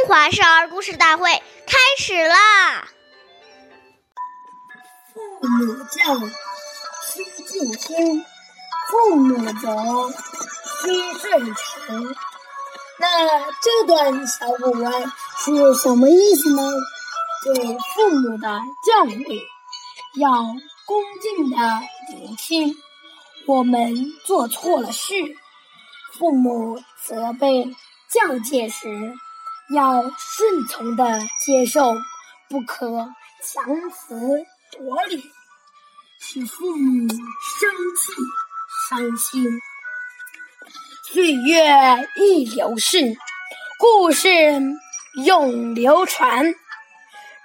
中华少儿故事大会开始啦！父母教，须敬听；父母责，须顺承。那这段小古文是什么意思呢？对父母的教诲要恭敬的聆听。我们做错了事，父母责备教诫时。要顺从的接受，不可强词夺理，使父母生气伤心。岁月易流逝，故事永流传。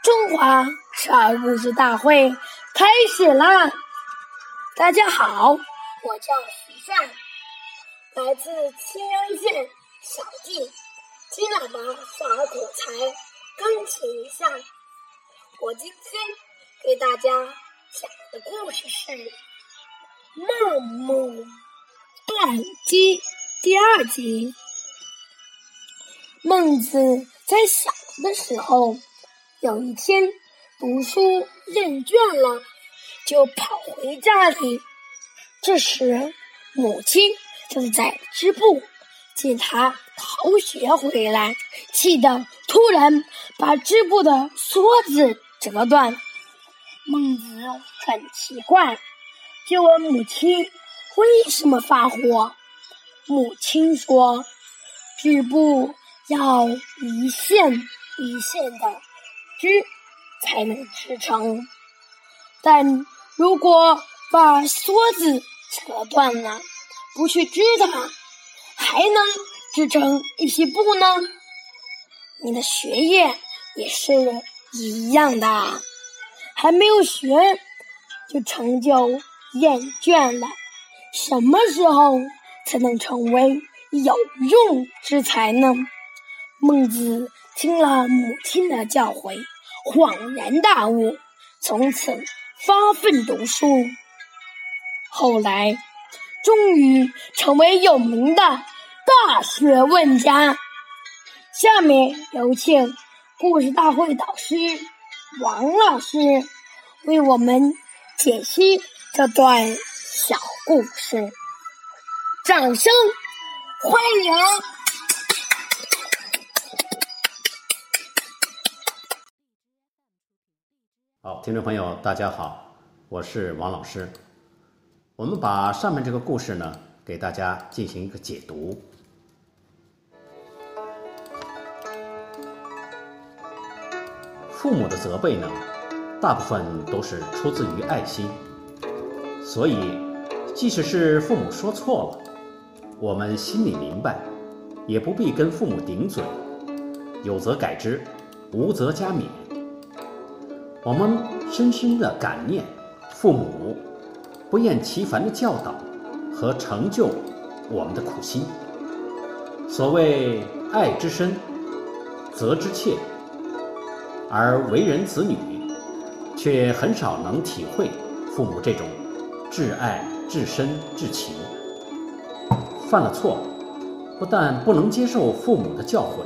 中华少儿故事大会开始啦！大家好，我叫徐善，来自青安县小径。新喇叭少儿口才钢琴上，我今天给大家讲的故事是《孟母断机》第二集。孟子在小的时候，有一天读书认倦了，就跑回家里。这时，母亲正在织布。见他逃学回来，气得突然把织布的梭子折断。孟子很奇怪，就问母亲为什么发火。母亲说：“织布要一线一线的织，才能织成。但如果把梭子折断了，不去织它。”还能织成一匹布呢。你的学业也是一样的，还没有学就成就厌倦了。什么时候才能成为有用之才呢？孟子听了母亲的教诲，恍然大悟，从此发奋读书。后来。终于成为有名的大学问家。下面有请故事大会导师王老师为我们解析这段小故事。掌声欢迎！好，听众朋友，大家好，我是王老师。我们把上面这个故事呢，给大家进行一个解读。父母的责备呢，大部分都是出自于爱心，所以即使是父母说错了，我们心里明白，也不必跟父母顶嘴，有则改之，无则加勉。我们深深的感念父母。不厌其烦的教导和成就我们的苦心。所谓爱之深，责之切，而为人子女，却很少能体会父母这种至爱、至深、至情。犯了错，不但不能接受父母的教诲，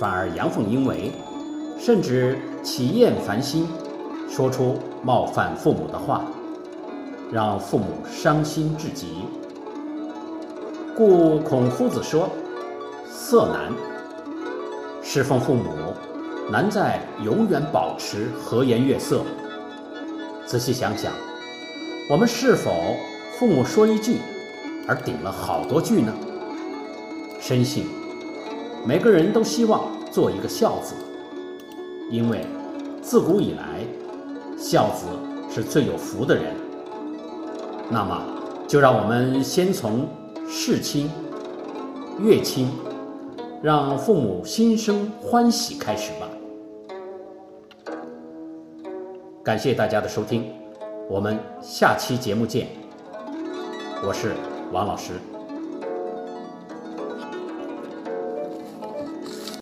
反而阳奉阴违，甚至起厌烦心，说出冒犯父母的话。让父母伤心至极，故孔夫子说：“色难，侍奉父母难在永远保持和颜悦色。”仔细想想，我们是否父母说一句，而顶了好多句呢？深信每个人都希望做一个孝子，因为自古以来，孝子是最有福的人。那么，就让我们先从事亲、悦亲，让父母心生欢喜开始吧。感谢大家的收听，我们下期节目见。我是王老师。